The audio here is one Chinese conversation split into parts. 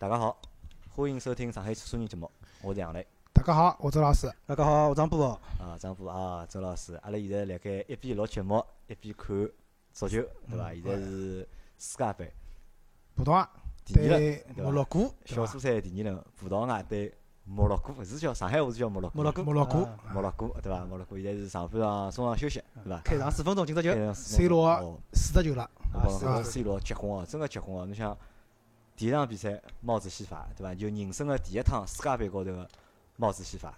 大家好，欢迎收听上海车人节目，我是杨磊。大家好，我周老师。大家好，我张波。啊，张波啊，周老师，阿拉现在辣盖一边录节目，一边看足球，对伐？现在是世界杯，葡萄牙第二轮，对？摩洛哥，小组赛第二轮，葡萄牙对摩洛哥，是叫上海话是叫摩洛哥，摩洛哥，摩洛哥洛哥，对伐？摩洛哥现在是上半场中场休息，对伐？开场四分钟进只球，C 罗哦四十球了，啊讲 C 罗结棍哦，真个结棍哦！侬想第一场比赛帽子戏法，对伐？就人生个第一趟世界杯高头个帽子戏法，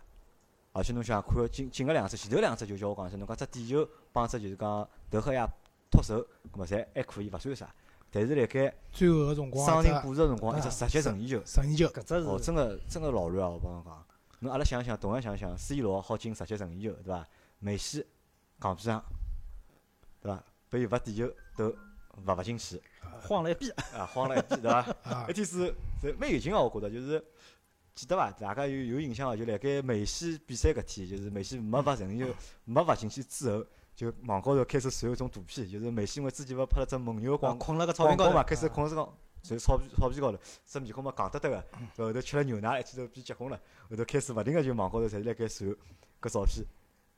而且侬想看进进个两只，前头两只就叫我讲一声，侬讲只点球帮只就是讲德赫亚脱手，搿么侪还可以，勿算啥。但是辣盖最后个辰光，伤停补时个辰光，一只啊直接任意球，任意球，搿只是哦，是真个真个老乱啊！我帮侬讲，侬阿拉想想，同样想想，C 罗好进直接任意球，对伐？梅西戆屁上，对伐？被罚点球都罚勿进去。晃了一逼，啊，慌了一逼，对伐？啊一，天是是蛮有劲个，我觉着就是记得伐？大家有有印象个，就辣盖梅西比赛搿天，就是梅西没罚任意球，没罚进去之后，就网高头开始传一种图片，就是梅西因为之前勿拍了只蒙牛个广困了个草坪高头嘛，开始困是讲。就草皮草皮高头，只面孔嘛戆得得个，后头吃了牛奶，一记头变结棍了，后头开始勿停个就网高头侪是辣盖传搿照片，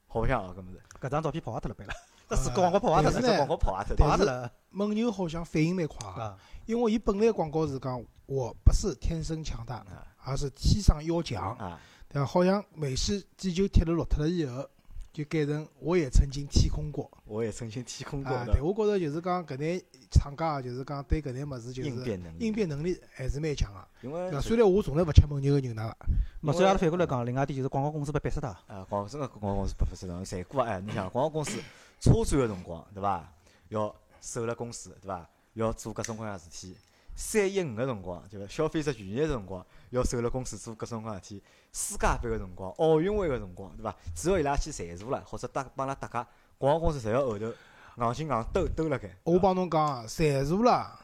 好白相哦，搿物事，搿张照片跑坏脱了，背了，这是广告跑坏脱了，但是呢广告跑蒙牛好像反应蛮快，啊！因为伊本来广告是讲我不是天生强大啊，而是天生要强，啊，对伐？好像梅西点球踢了落脱了以后，就改成我也曾经天空过我也曾经天空过啊。的但我觉着就是讲搿眼厂家啊就是讲对搿眼物事就是应变能力，应变能力还是蛮强个，因为？虽然我从来勿吃蒙牛个牛奶个，么所以阿拉反过来讲，另外一点就是广告公司被逼死脱。啊，广告真个广告公司不负责任，赚过啊！哎，你想广告公司车展个辰光，对伐？要守了公司，对伐？要做各种各样事体。三一五个辰光，就是消费者权益个辰光，要守了公司做各种各样事体。世界杯个辰光，奥运会个辰光，对伐？只要伊拉去赞助了，或者搭帮伊拉搭界，广告公司侪要后头硬劲硬兜兜辣盖。我帮侬讲啊，赞助了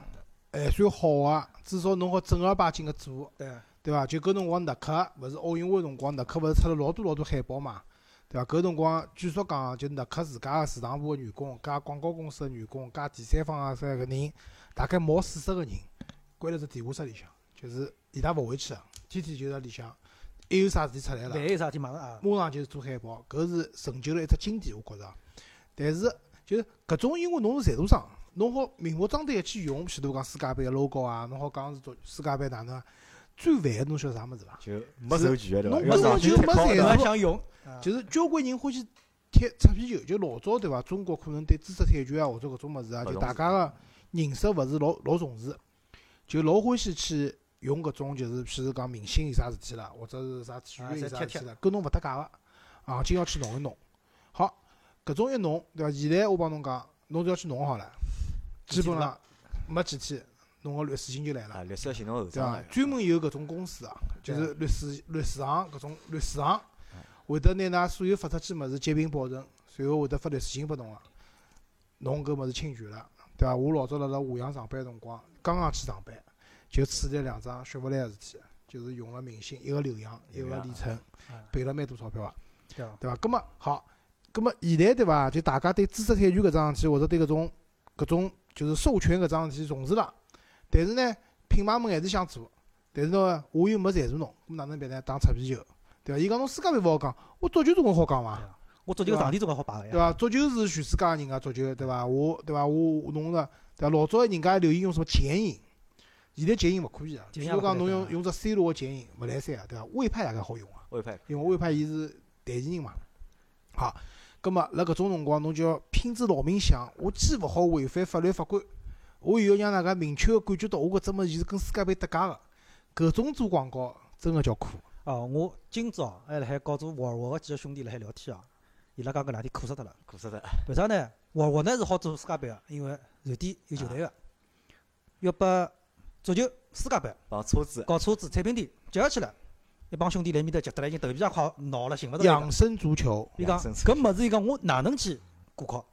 还算好个，至少侬好正儿八经个做。对，对伐？就搿辰光，耐克勿是奥运会辰光，耐克勿是出了老多老多海报嘛，对伐？搿辰光据说讲，就耐克自家个市场部个员工，加广告公司个员工，加第三方个啥个人，大概毛四十个人，关辣只地下室里向，就是伊拉勿回去个，天天就在里向，一有啥事体出来了万，一有啥事体马上啊，马上就是做海报，搿是成就了一只经典，我觉着。但是就是搿种，因为侬是赞助商，侬好明目张胆个去用，譬如讲世界杯个 logo 啊，侬好讲是做世界杯哪能啊？最烦个侬晓得啥物事伐？就没授权个对伐？侬要上就没赞踢高对伐侬还助想用，啊就是交关人欢喜踢擦皮球，就老早对伐？中国可能对知识产权啊或者搿种物事啊，就大家个认识勿是老老重视，就老欢喜去用搿种就是譬如讲明星有啥事体了，或者是啥体育有啥事体了，跟侬勿搭界个，硬劲要去弄一弄。好，搿种一弄对伐？现在我帮侬讲，侬只要去弄好了，基本上没几天，侬个律师信就来了。啊，律师要寻侬后对账个，伐专门有搿种公司啊，就是律师律师行搿种律师行嗯，会得拿㑚所有发出去物事截屏保存，随后会得发律师信拨侬个。侬搿物事侵权了，对伐？我老早辣辣华阳上班辰光，刚刚去上班，就处理两桩雪佛兰个事体，就是用了明星，一个刘洋，一个李晨啊，赔了蛮多钞票个。对伐？对伐？葛末好，搿么现在对伐？就大家对知识产权搿桩事体，或者对搿种搿种就是授权搿桩事体重视了，但是呢，品牌们还是想做，但是呢，我又没赞助侬，咾哪能办呢？打擦皮球，对伐？伊讲侬世界杯勿好讲，我足球总归好讲伐？我足球场地总归好摆个呀，对伐？足球是全世界人家足球，对伐？我对伐？我侬个对伐？老早人家还流行用什么剪影，现在剪影勿可以啊。剪影也勿可以譬如讲侬用啊用只 C 罗个剪影勿来三啊，对伐？魏派大概好用啊。魏派因为魏派伊是代言人嘛。好，葛末辣搿种辰光，侬就要拼子劳命想，我既勿好违反法律法规，我又要让大家明确个感觉到我搿只物事是跟世界杯搭界个。搿种做广告真个叫苦。哦，我今朝还辣海告做沃尔沃个几个兄弟辣海聊天啊，伊拉讲搿两天苦死脱了。苦死脱，为啥呢？沃尔沃呢是好做世界杯个，因为瑞典有球队个，要把足球世界杯搞车子搞车子产品店接下去了，一帮兄弟来面搭急得来，已经头皮上快挠了，寻勿着养。生足球，伊讲搿物事，伊讲我哪能去挂靠？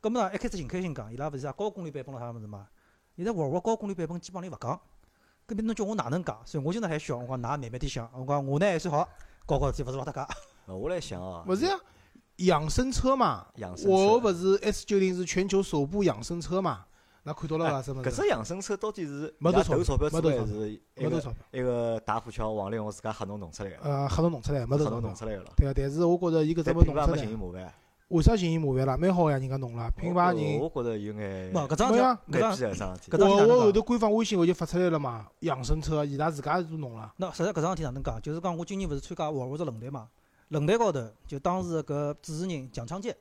搿么呢，一开始挺开心讲，伊拉勿是啊高功率版本咯啥物事嘛？现在沃尔沃高功率版本基本上人勿讲，搿边侬叫我哪能讲？所以我今朝还笑，我讲㑚慢慢点想，我讲我呢还算好，搞搞事体勿是老搭界。呃我来想哦，勿是呀？养生车嘛，养生车沃尔沃勿是 S 九零是全球首部养生车嘛？㑚看到了伐？什么搿只养生车到底是没投投钞票没投钞票是一个没多钞票，一个大富桥王力宏自家黑侬弄出来个，呃，黑侬弄出来，没黑投钞票。侬弄出来个了。对啊，但是我觉着伊搿只没弄出来，寻伊麻烦。为啥寻伊麻烦啦？蛮好呀，人家弄了，品牌人。我觉着有眼冇搿桩事体，搿桩蛮逼个桩事体搿。桩事体哪能讲我我后头官方微信我就发出来了嘛，养生车伊拉自家都弄了。那实际搿桩事体哪能讲？就是讲我今年勿是参加沃尔沃只论坛嘛，论坛高头就当时搿主持人蒋昌杰，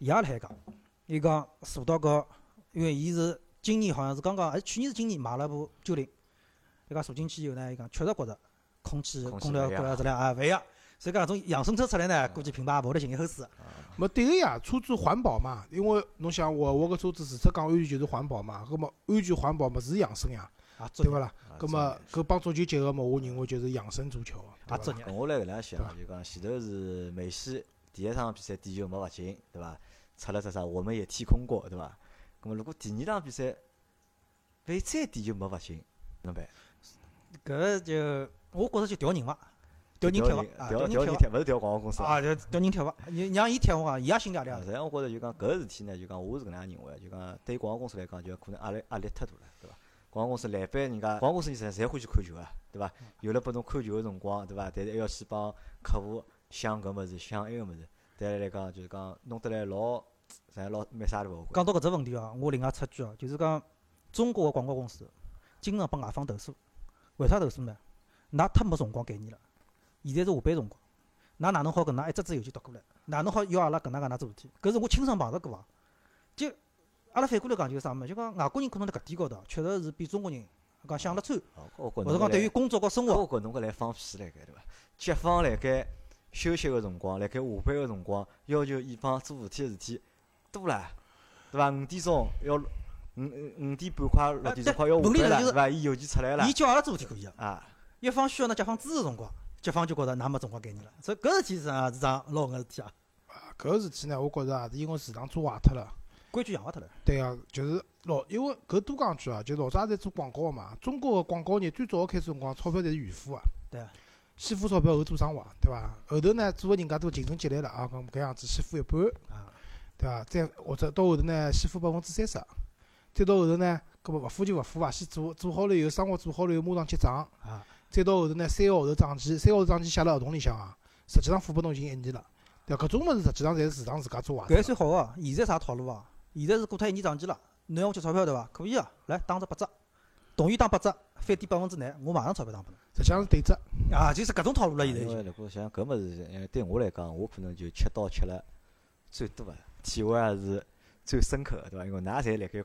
伊也辣海讲，伊讲坐到搿，因为伊是今年好像是刚刚，还是去年是今年买了部九零，伊讲坐进去以后呢，伊讲确实觉着空气、空调、勿一样空调质量也勿一样，所以讲搿种养生车出来呢，估计品牌也勿会得寻伊后死。没对个呀，车子环保嘛，因为侬想沃尔沃个车子除脱讲安全就是环保嘛，葛么安全环保么是养生呀，啊，对勿啦？啊葛么搿帮足球结合么，我认为就是养生足球，对啊，伐职？业我来搿能想，就讲前头是梅西第一场比赛点球没罚进，对伐？出了只啥？我们也踢空过，对伐？咁么如果第二场比赛万一再点球没罚进，哪能办？搿就我觉着就调人伐，调人贴伐，啊，调人贴伐，调人贴，勿是调广告公司啊，就调人贴伐，你让伊贴我讲，伊也心里压力啊啊，实际上我觉着就讲搿个事体呢，就讲我是搿能样认为，就讲对广告公司来讲，就可能压力压力太大了，对伐？广告公司来板人家广告公司人侪侪欢喜看球啊，对伐？有了拨侬看球个辰光，对伐？但是还要去帮客户想搿物事，想埃个物事，对阿拉来讲就是讲弄得来老实在老蛮啥的勿？我觉讲到搿只问题哦，我另外插句哦，就是讲中国个广告公司经常帮外方投诉，为啥投诉呢？㑚太没辰光概念了，现在是下班辰光，㑚哪能好搿能一只只邮件读过来？哪能好要阿拉搿能搿能做事体？搿是我亲身碰着过啊！就阿拉反过来讲就是啥物事？就讲外国人可能辣搿点高头确实是比中国人讲想了穿，哦，我觉或者讲对于工作和生活，我觉侬搿来放屁辣盖对伐？甲方辣盖休息个辰光，辣盖下班个辰光，要求乙方做事体个事体多唻，对伐？五点钟要五五五点半快六点钟快要下班了，对伐？伊邮件出来了伊叫阿拉做事体可以啊。啊，一方需要呢，甲方支持辰光，甲方就觉着㑚没辰光概念了。所以搿事体是啊，是桩老个事体啊，搿个事体呢，我觉着也是因为市场做坏脱了。规矩养坏脱了。对啊，就是老，因为搿多讲句啊，就老早也在做广告个嘛。中国个广告业最早开始辰光，钞票侪是预付个。对啊。先付钞票后做生活，对伐？后头呢，做个人家都竞争激烈了啊，搿搿样子先付一半，啊，对伐？再或者到后头呢，先付百分之三十，再到后头呢，搿么勿付就勿付伐？先做做好了以后，生活做好了以后，马上结账。啊，再到后头呢，三个号头账期，三个号头账期写辣合同里向啊，实际上付拨侬已经一年了。对伐？搿种物事实际上侪是市场自家做坏搿还。算好个。现在啥套路啊？现在是过脱一年账期了，侬要我结钞票对伐？可以啊，来打只八折，同意打八折，返点百分之廿，我马上钞票打拨侬。实际上是对折。啊，就是搿种套路了，现在如果像搿物事，呃，对我来讲，我可能就吃到吃了最多个，体会也是最深刻个，对伐？因为㑚侪辣盖。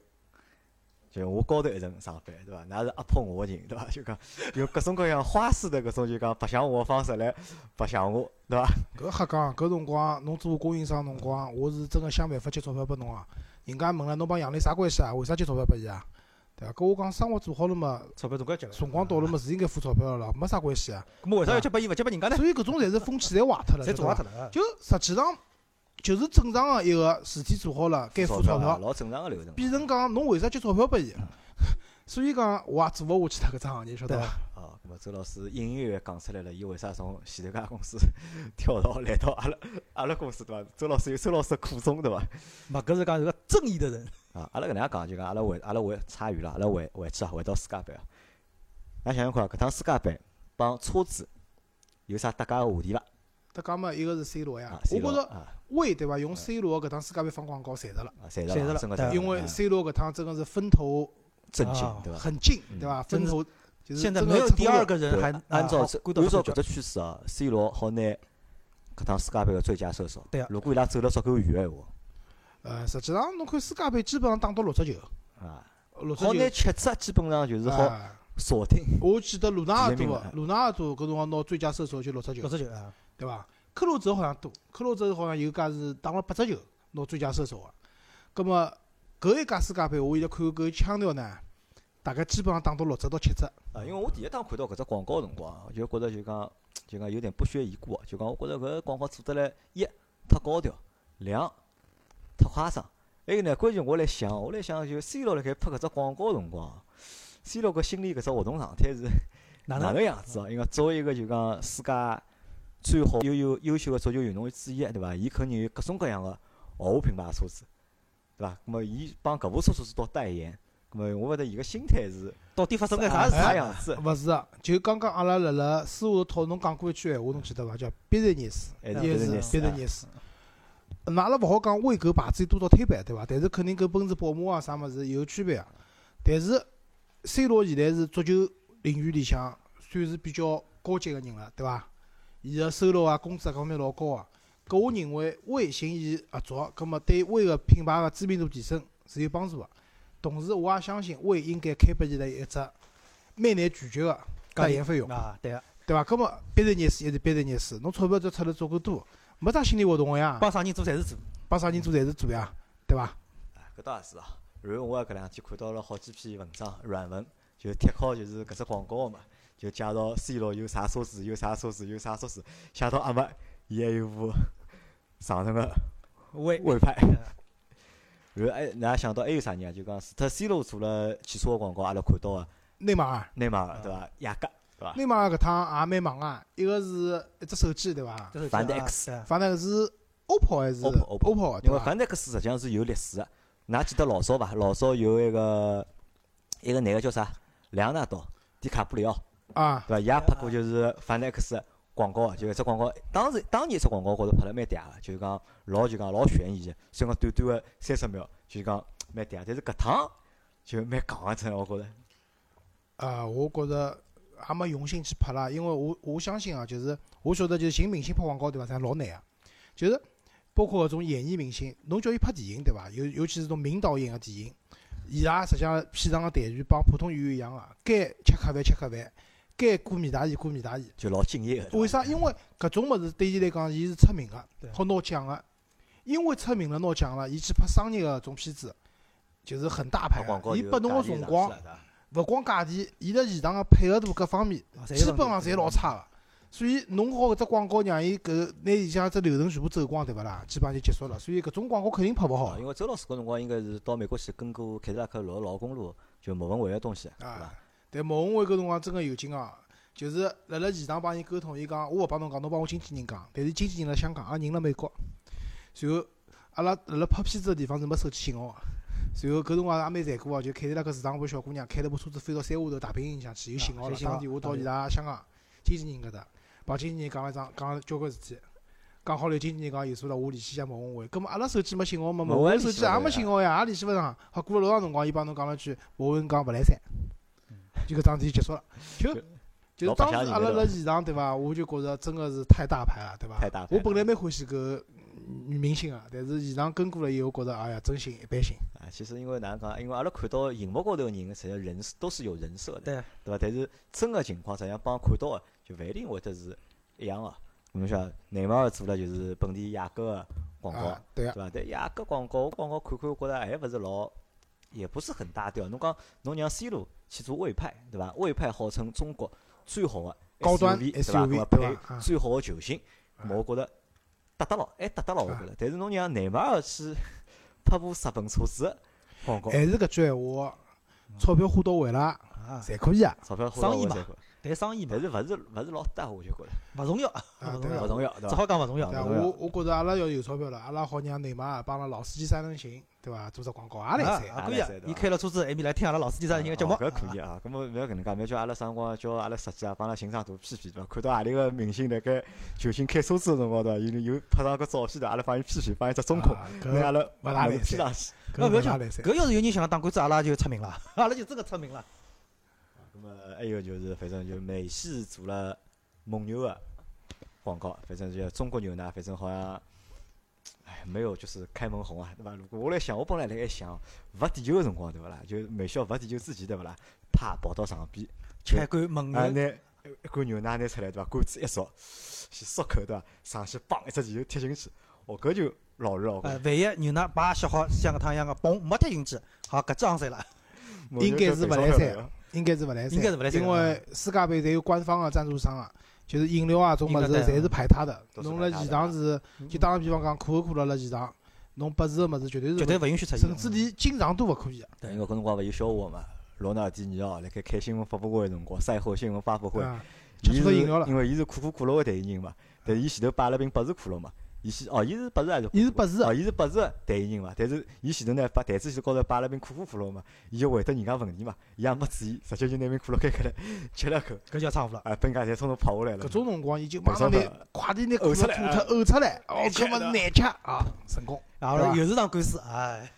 就我高头一层上班，对伐？㑚是压迫我个人，对伐？就讲用各种各样花式的搿种就讲白相我个方式来白相我，对伐？搿瞎讲，搿辰光侬做供应商辰光，我是真个想办法接钞票拨侬啊。人家问了，侬帮杨磊啥关系啊？为啥接钞票拨伊啊？对伐？搿我讲生活做好了嘛，钞票总归要结个。辰光到了嘛，是应该付钞票了咯，没啥关系啊。咁么为啥要接拨伊，勿接拨人家呢？所以搿种侪是风气侪坏脱了，侪对伐做坏脱？了。就实际上就是正常个一个事体做好了，该付钞票，老正常个流程。变成讲侬为啥接钞票拨伊？所以讲我也做勿下去脱搿只行业，晓得伐？哦，咁么周老师隐隐约约讲出来了，伊为啥从前头家公司 跳槽来到阿拉阿拉公司对伐？周老师有周老师的苦衷对伐？嘛，搿是讲是个正义的人。啊，阿拉搿能样讲就讲阿拉回阿拉回差远了，阿拉回回去啊，回到世界杯啊。㑚想想看，搿趟世界杯帮车子有啥搭界个话题伐？搭讲嘛，一个是 C 罗呀啊，我觉着罗啊。为对伐？用 C 罗搿趟世界杯放广告赚着了，啊，赚赚着了真个赚着因为啊 C 罗搿趟真个是风头震惊啊。对伐？很近，嗯。对伐？真的风头就是现在没有第二个人还按照按照搿只趋势啊，C 罗好拿搿趟世界杯个最佳射手。对啊。如果伊拉走了足够远个闲话，呃，实际上侬看世界杯基本上打到六只球，啊，六只球。好拿七只基本上就是好啊。锁定。我记得鲁纳尔多鲁纳尔多搿辰光拿最佳射手就六只球。六，只球啊，对伐？克洛泽好像多，克洛泽好像有家是打了八只球拿最佳射手个。葛末搿一届世界杯，我现在看搿腔调呢，大概基本上打到六只到七只。啊，因为我第一趟看到搿只广告个辰光，就觉着就讲就讲有点不屑一顾啊，就讲我觉着搿广告做得来一太高调，两太夸张。还有呢，关键我来想，我来想就 C 罗辣盖拍搿只广告个辰光，C 罗搿心里搿只活动状态是哪能样子啊？因为作为一个就讲世界最好优优优秀个足球运动员之一，对伐？伊肯定有各种各样个豪华品牌个车子，对伐？那么伊帮搿部车子做代言，咁么我勿晓得伊个心态是到底发生眼啥啥事体？啥样子，勿是啊，就刚刚阿拉辣辣私下头讨论侬讲过一句闲话，侬记得伐？叫必然热死，还是嗯也是必然热死必然热死。那阿拉勿好讲威格牌子有多少推板，对伐？但是肯定跟奔驰、宝马啊啥物事有区别啊。但是 C 罗现在是足球领域里向算是比较高级个人了，对伐？伊个收入啊、工资啊各方面老高啊。搿我认为威寻伊合作，葛末对威个品牌个知名度提升是有帮助个。同时，我也相信威应该开拨伊拉一只蛮难拒绝个代言费用。啊，对个，对伐？搿么必然热死还是必然热死，侬钞票只出了足够多，没啥心理活动个呀，帮啥人做侪是做。帮啥人做侪是做呀，对伐？哎搿倒也是啊。然后我也搿两天看到了好几篇文章软文，就贴靠就是搿只广告个嘛，就介绍 C 罗有啥车子，有啥车子，有啥车子，写到阿末伊还有部长城个魏，魏派。嗯然后哎㑚想到还有啥人啊？就讲除脱 C 罗做了汽车个广告，阿拉看到个内马尔，内马尔对伐？雅阁对伐？内马尔搿趟也蛮忙啊，一个是一只手机对伐？这是凡讲 X 反正是 OPPO 还是 OPPO OPPO 因？为凡戴克斯实际上是有历史个，㑚记得老早伐？老早有一个一个男个叫啥？莱昂纳多·迪卡普里奥，啊，对伐？伊也拍过就是凡戴克斯广告个，就一只广告，当时当年一只广告高头拍了蛮嗲个，就是讲老就讲老悬疑个，虽然讲短短个三十秒，就是讲蛮嗲，但是搿趟就蛮戆个，真的我觉着。啊，我觉着也没用心去拍啦，因为我我相信啊，就是我晓得就是寻明星拍广告对伐？侪老难个，就是包括搿种演艺明星，侬叫伊拍电影对伐？尤尤其是种名导演个电影，伊拉实际上片场个待遇帮普通演员一样个，该吃客饭吃客饭，该过面大姨过面大姨。就老敬业个。为啥？因为搿种物事对伊来讲，伊是出名个，好拿奖个。因为出名了，拿奖了，伊去拍商业个种片子，就是很大牌伊拨侬个辰光勿光价钿，伊辣现场个配合度各方面，基本上侪老差个。所以弄好搿只广告，让伊搿拿里向只流程全部走光，对勿啦？基本上就结束了。所以搿种广告肯定拍勿好哦，因为周老师搿辰光应该是到美国去跟过凯迪拉克老老公路，就莫文蔚个东西，对伐啊？。但莫文蔚搿辰光真个有劲哦，就是辣辣现场帮伊沟通，伊讲我勿帮侬讲，侬帮我经纪人讲。但是经纪人辣香港，也人辣美国。随后阿拉辣辣拍片子个地方是没手机信号个。随后搿辰光也蛮残酷个，就开伊拉搿市场部小姑娘开了部车子飞到山下头大平原里向去，有信号了，打电话到伊拉香港经纪人搿搭，帮经纪人讲了桩讲了交关事体。讲好了，经纪人讲有数了，我联系一下莫文蔚。葛末阿拉手机没信号嘛，莫文蔚莫文蔚手机也没信号呀，也联系勿上。好，过了老长辰光，伊帮侬讲了句，莫文讲勿来三，就搿桩事体结束了。就就当时阿拉辣现场对伐，我就觉着真个是太大牌了，对伐？太大牌我本来蛮欢喜搿女明星个，但是现场跟过了以后，觉着哎呀，真心一般性。啊，其实因为哪能讲？因为阿拉看到荧幕高头个人，实际上人是都是有人设的，对对伐？但是真个情况实际上帮看到个就勿一定会得是一样个。侬想，内马尔做了就是本地雅阁个广告，啊，对个，对伐？但雅阁广告，我广告看看，我觉着还勿是老，也不是很大调。侬讲侬让 C 罗去做魏派，对伐？魏派号称中国最好的高端 SUV，对配最好的球星，我觉着搭得牢，还搭得牢，我觉着。但是侬让内马尔去 拍部日本车子广告，还是搿句闲话，钞票花到位了，啊，侪可以啊。钞票花生意嘛。到位谈生意嘛但，是勿是勿是老搭，我就觉着勿重要，啊勿重要，勿重要，对伐？只好讲勿重要我我觉着阿拉要有钞票了，阿拉好让内马尔帮阿拉老司机三人行，对伐？做只广告也来啊塞。啊可以啊伊开了车子，埃面来听阿拉老司机三人个节目，哦搿可以啊，搿么勿要搿能介，勿要叫阿拉啥辰光叫阿拉设计啊，帮阿拉寻张图 P P 对伐？看到何里个明星辣盖球星开车子个辰光对伐？有有拍上个照片对伐？阿拉帮伊 P P，帮伊只中控，啊拿阿拉勿大来塞。搿勿勿要讲。搿要是有人想当官子，阿拉就出名了，阿拉就真个出名了。还有就是，反正就美系做了蒙牛的广告，反正就中国牛奶，反正好像，哎，没有就是开门红啊，对伐？如果我来想，我本来辣盖想罚地球个辰光，对勿啦？就美需要伐地球之前，对勿啦？啪跑到上边，吃一罐蒙啊，牛，拿一罐牛奶拿出来，对伐？罐子一烧，先漱口，对伐？上去梆一只气球踢进去，哦，搿就老热哦。呃，万一牛奶叭吸好，像个趟一样个，嘣没踢进去，好搿装塞了。蒙牛应该是勿来三了应该是勿来塞，应该是勿来塞因为世界杯侪有官方个赞助商啊，就是饮料啊种物事侪是排他的。侬辣现场是，就打个比方讲，可口可乐辣现场，侬百事个物事绝对是绝对勿勿允许出现。甚至连进场都勿可以。个。对，因为搿辰光勿有笑话嘛，罗纳尔迪尼奥辣盖开新闻发布会个辰光，赛后新闻发布会，伊是饮料了？因为伊是可口可乐个代言人嘛，但是伊前头摆了瓶百事可乐嘛，伊先哦，伊是博士还是？伊是博士哦，伊是博士个代言人嘛。但是伊前头呢，把台子前头高头摆了瓶可口可乐嘛，伊就回答人家问题嘛，伊也没注意，直接就拿瓶可乐开开来吃了口，搿叫仓库了。哎，本家侪从头跑下来了。搿种辰光，伊就马上拿快点拿可乐吐呕出来脱呕出来，哦，搿么是难吃啊，成功。然后又是场官司，哎，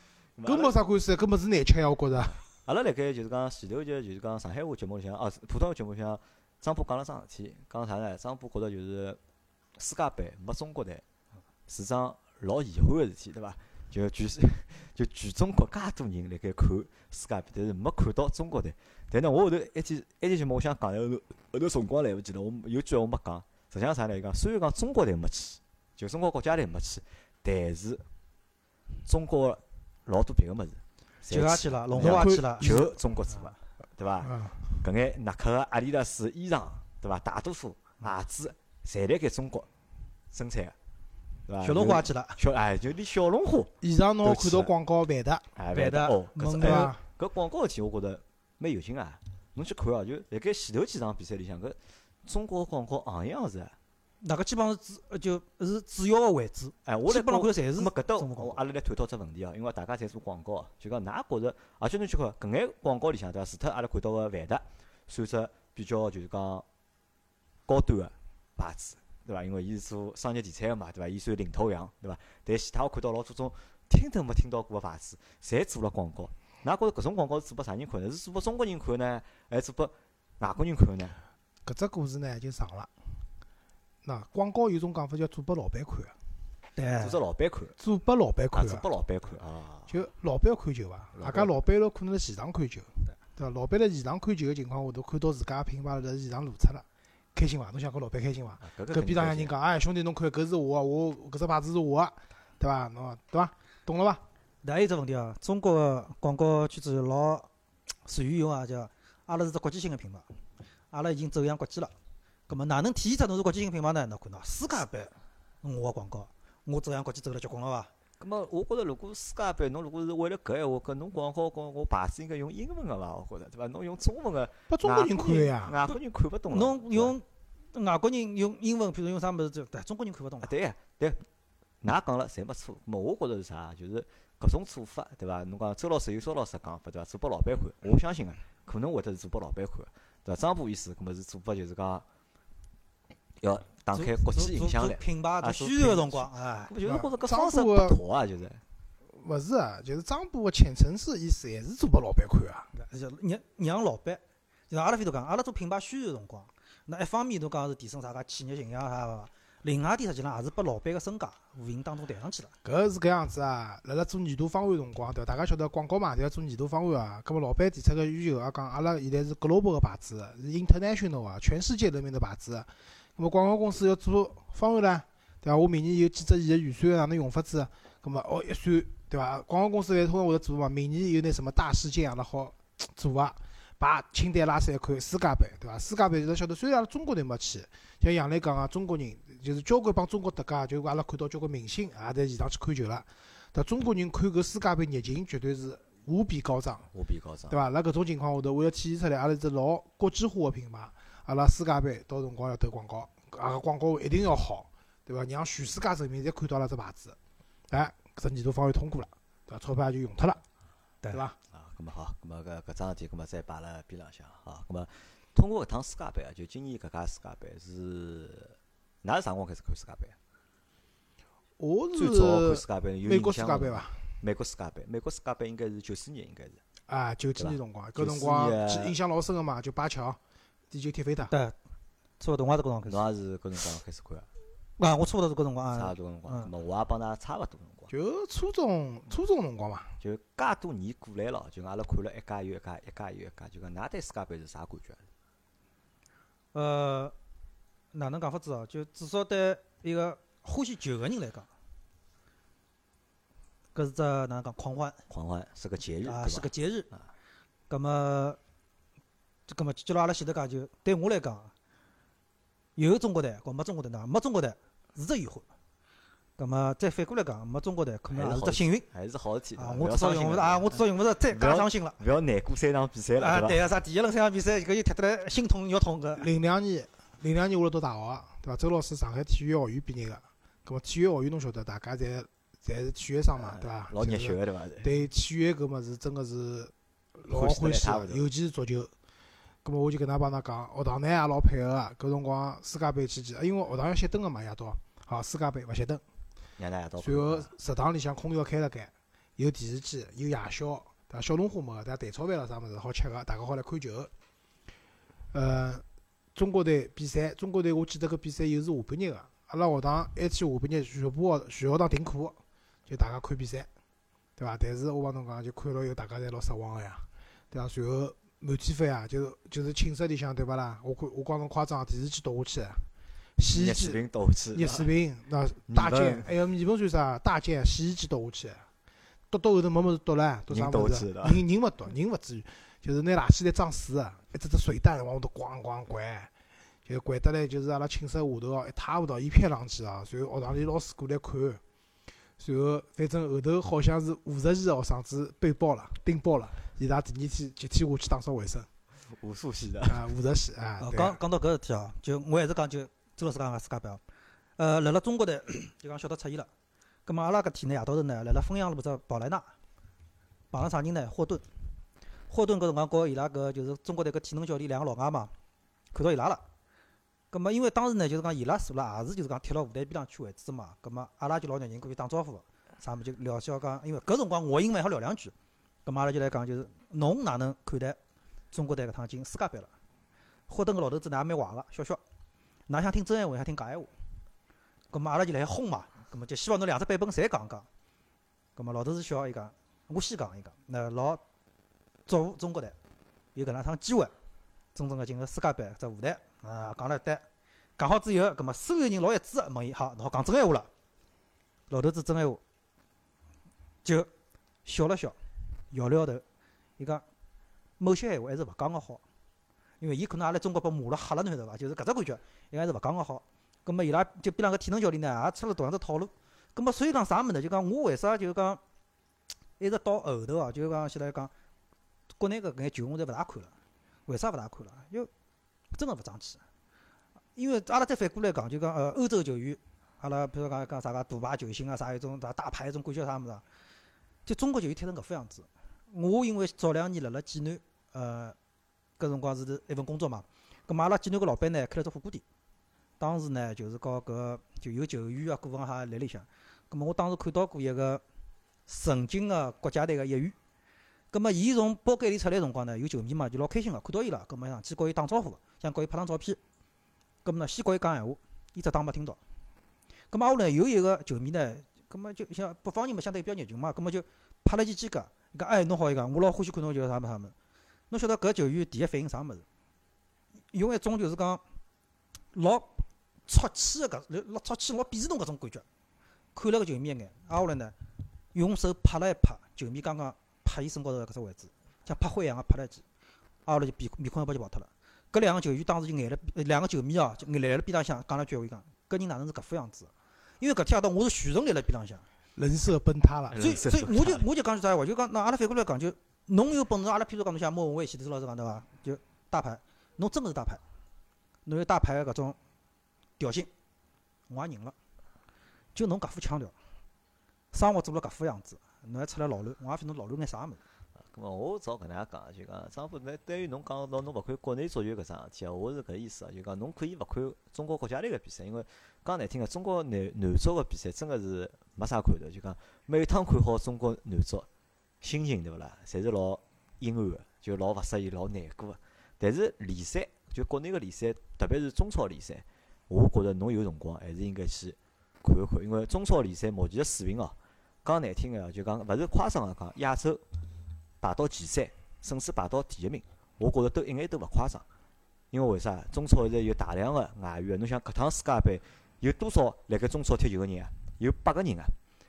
搿没啥官司，搿么是难吃呀，我觉着。阿拉辣盖就是讲前头就就是讲上海话节目里向，哦，普通话节目里向，张波讲了桩事体，讲啥呢？张波觉着就是世界杯没中国队是桩老遗憾个事体，对伐？就全 就全中国介多人辣盖看世界杯，但是没看到中国队。但呢，我后头一天一天节目我想讲，后头后头辰光来勿及了，我有句闲话没讲。实际上啥呢？伊讲虽然讲中国队没去，就中国国家队没去，但是中国个老多别个物事，就也侪去了，龙华也去了，就中国做个，对伐？啊，搿眼耐克个阿迪达斯衣裳，对伐？大多数鞋子侪辣盖中国生产个，对伐？小龙虾也去了，小哎，就连小龙虾，现场侬看到广告万达，哎，万达哦，搿广告事体，我觉着蛮有劲啊！侬去看哦，就辣盖前头几场比赛里向，搿中国广告行样是，那个基本上是主呃就是主要个位置，哎，我来讲本上看侪是咁么搿搭。我阿拉来探讨只问题哦，因为大家侪做广告哦，就讲㑚觉着，而且侬去看搿眼广告里向对伐？除脱阿拉看到个万达，算只比较就是讲高端个牌子，对伐？因为伊是做商业地产个嘛，对伐？伊算领头羊，对伐？但其他我看到老多种听都没听到过个牌子，侪做了广告。㑚觉着搿种广告是做拨啥人看呢？是做拨中国人看呢，还是做拨外国人看呢？搿只故事呢就长了。那广告有种讲法叫做拨老板看个，对做，只老板看，做拨老板啊，看个，做拨老板看啊。就老板看球伐？老板大家老板辣可能辣现场看球，对伐？老板辣现场看球个情况下头，看到自家品牌辣现场露出了，开心伐？侬想搿老板开心伐？隔壁上向人讲，哎，兄弟，侬看搿是我的，我搿只牌子是我的，对伐？侬对伐？懂了伐？但还有只问题啊，中国个广告圈子老善于用啊，叫阿拉是只国际性个品牌，阿拉已经走向国际了。葛末哪能体现出侬是国际性品牌呢？侬看喏，世界杯我个广告，我走向国际走了结棍了伐？咁么，我觉着如果世界杯，侬如果是为了搿闲话，搿侬广告讲我牌子应该用英文个伐？我觉着对伐？侬用中文个，拨中国人看个呀。外国人看勿懂了。侬用外国人用英文，譬如用啥物事，就对中国人看勿懂。对呀对，㑚讲了侪没错。咁么我觉着是啥？就是搿种做法对伐？侬讲周老师有周老师个讲法对伐？做拨老板看，我相信个，可能会得是做拨老板看个，对伐？张波意思，搿么是做拨就是讲要打开国际影响力。品牌宣传个辰光，哎，搿就是觉着搿张方式波不妥啊，就是。勿是啊，就是张波个浅层次意思还是做拨老板看啊。就让让老板，就像阿拉飞头讲，阿拉做品牌宣传个辰光，那一方面侬讲是提升啥个企业形象啥个，另外一点实际上也是拨老板个身价无形当中抬上去了。搿是搿样子啊，辣辣做年度方案辰光，对伐？大家晓得广告嘛，侪要做年度方案啊。搿么老板提出个要求也讲，阿拉现在是 global 个牌子，是 international 啊，全世界人民的牌子。葛末广告公司要做方案唻，对伐？我明年有几只亿个预算，哪能用法子？葛末哦一算，对伐？广告公司侪通常会得做嘛，明年有眼什么大事件阿拉好做啊。把清单拉出来看，世界杯对伐？世界杯，大家晓得，虽然阿拉中国队没去，像杨磊讲啊，中国人就是交关帮中国搭界，就阿拉看到交关明星也在现场去看球了。但中国人看搿世界杯热情绝对是无比高涨，无比高涨对。伐？辣搿种情况下头，我要体现出来阿拉是只老国际化个品牌，阿拉世界杯到辰光要投广告，阿拉广告一定要好，对伐？让全世界人民侪看到阿拉只牌子，哎，搿只年度方案通过了，对伐？钞票也就用脱了，对对伐？啊，搿么好，搿么搿搿桩事体，搿么再摆辣边浪向啊。搿么通过搿趟世界杯啊，就今年搿届世界杯是，㑚是啥辰光开始看世界杯啊？我最早看世界杯有美国世界杯伐？美国世界杯，美国世界杯应该是九四年，应该是。啊，九几年辰光，搿辰光印象老深个嘛，就巴乔，地球踢飞脱。对，差勿多我也是搿辰光开始。侬也是搿辰光开始看啊？啊，我差勿多是搿辰光差啊勿。多辰光，嗯咁么我也帮㑚差勿多辰光，就初中初中辰光嘛，就介多年过来了，就阿拉看了一家又一家，一家又一家，就讲㑚对世界杯是啥感觉啊？呃，哪能讲法子哦？就至少对一个欢喜球个人来讲，搿是只哪能讲狂欢狂欢是个节日，啊，是个？节日啊。葛么，就葛么，就辣阿拉前头讲，就对我来讲，有中国队，和没中国队呢，没中国队是只遗憾。葛么再反过来讲，没中国队可能也是只幸运还是好事体啊！我至少用勿着啊，我至少用勿着再加伤心了。勿要难过三场比赛了，啊，对个，啥第一轮三场比赛，搿又踢得来心痛肉痛个。零两年零两年我辣读大学，对伐？周老师上海体育学院毕业个，葛搿么体育学院侬晓得，大家侪侪是体育生嘛，对伐？啊老热血个对伐？对体育搿物事真个是老欢喜尤其是足球。葛末我就跟㑚帮㑚讲，学堂呢也老配合个。搿辰光世界杯期间，因为学堂要熄灯个嘛，夜到，好世界杯勿熄灯。让大家到随后食堂里向空调开了盖，有电视机，有夜宵，对伐？小龙虾没个，但蛋炒饭了啥物事好吃个，大家好来看球。呃，中国队比赛，中国队我记得搿比赛又是下半日个，阿拉学堂埃天下半日全部学全学堂停课，就大家看比赛，对伐？但是我帮侬讲，就看了以后大家侪老失望个呀，对伐？随后满天飞啊，就是就是寝室里向对勿啦？我看我讲侬夸张，电视机倒下去，洗衣热水机瓶倒下去，热水瓶，那大件粉，还有面粉算啥？大件洗衣机倒下去，倒到后头没物事倒唻，倒啥物人人勿倒，人勿至于，就是拿垃圾袋装水个，一只只水弹往下头咣咣掼，就掼得来就是阿拉寝室下头哦一塌糊涂，一片狼藉啊！随后学堂里老师过来看，随后反正后头好像是五十几个学生子被包了，顶爆了，伊拉第二天集体下去打扫卫生无数系的，啊，五十几啊讲讲到搿事体哦，就我还是讲就周老师讲个世界杯哦，呃，辣辣中国队 就讲晓得出现了。葛末阿拉搿天呢夜到头呢，辣辣汾阳路只宝莱纳碰着啥人呢？霍顿。霍顿搿辰光告伊拉搿就是中国队搿体能教练两个老外嘛，看到伊拉了。葛末因为当时呢，就是讲伊拉坐了也是就是讲贴辣舞台边浪去位置嘛，葛末阿拉就老热情过去打招呼，啥物事就聊笑讲，因为搿辰光我英文还好聊两句，葛末阿拉就来讲就是侬哪能看待中国队搿趟进世界杯了？霍顿个老头子呢也蛮坏个，笑笑，㑚想听真闲话，想听假闲话？葛末阿拉就来轰嘛，葛末就希望侬两只版本侪讲讲。葛末老头子笑，伊讲我先讲伊讲，那老祝福中国队有搿能趟机会，真正个进入世界杯只舞台啊，讲了一堆，讲好之后，葛末所有人老一致个问伊，好，侬好讲真闲话了。老头子真闲话就笑了笑，摇了摇头，伊讲某些闲话还是勿讲个好。因为伊可能也来中国被骂了吓了，侬晓得伐？就是搿只感觉，应该是勿讲个好。葛末伊拉就边浪个体能教练呢，也出了同样只套路。葛末所以讲啥物事呢？就讲我为啥就讲一直到后头哦，就讲现在讲国内搿眼球我侪勿大看了。为啥勿大看了？因为真个勿争气。因为阿拉再反过来讲，就讲呃欧洲球员，阿拉比如讲讲啥个大牌球星啊，啥一种啥大牌一种感觉啥物事啊，就中国球员踢成搿副样子。我因为早两年辣辣济南，呃。搿辰光是一份工作嘛，葛末阿拉济南个老板呢开了只火锅店，当时呢就是搞搿就有球员啊股份哈辣里向，葛末我当时看到过一个曾经个国家队个一员，葛末伊从包间里出来辰光呢，有球迷嘛就老开心个，看到伊了，葛末上去告伊打招呼，想告伊拍张照片，葛末呢先告伊讲闲话，伊只当没听到，葛末挨下来有一个球迷呢，葛末就像北方人嘛相对比较热情嘛，葛末就拍了记肩胛，伊讲哎侬好伊讲，我老欢喜看侬球啥物啥物事。侬晓得搿球员第一反应啥物事？用一种就是讲老出气个搿老出气、老鄙视侬搿种感觉，看了个球迷一眼，挨下来呢，用手拍了一拍球迷刚刚拍伊身高头搿只位置，像拍灰一样个拍了一记，挨下来就面面孔一拍就跑脱了。搿两个球员当时就眼了，两个球迷哦，就眼来了边浪向讲了句闲话，伊讲搿人哪能是搿副样子？因为搿天夜到我是全程立辣边浪向，人设崩塌了。所以所以我就我就讲句啥闲话，就讲那阿拉反过来讲就。侬有本事，阿拉譬如讲侬像莫文蔚前头老师讲对伐？就大牌，侬真个是大牌，侬有大牌个搿种调性，我也认了。就侬搿副腔调，生活做了搿副样子，侬还出来老乱，我也勿侬老乱眼啥物事。咁么我照搿能介讲，就讲张波，那对于侬讲到侬勿看国内足球搿桩事体，我是搿意思啊，就讲侬可以勿看中国国家队个比赛，因为讲难听个，中国男男足个比赛真个是没啥看头，就讲每趟看好中国男足。心情对勿啦？侪是老阴暗个，就老勿适意、老难过个。但是联赛，就国内个联赛，特别是中超联赛，我觉着侬有辰光还是应该去看一看，因为中超联赛目前个水平哦，讲难听个就讲勿是夸张个讲，亚洲排到前三，甚至排到第一名，我觉着都一眼都勿夸张。因为为啥？中超现在有大量个外援，侬想搿趟世界杯有多少辣盖中超踢球个人啊？有八个人啊，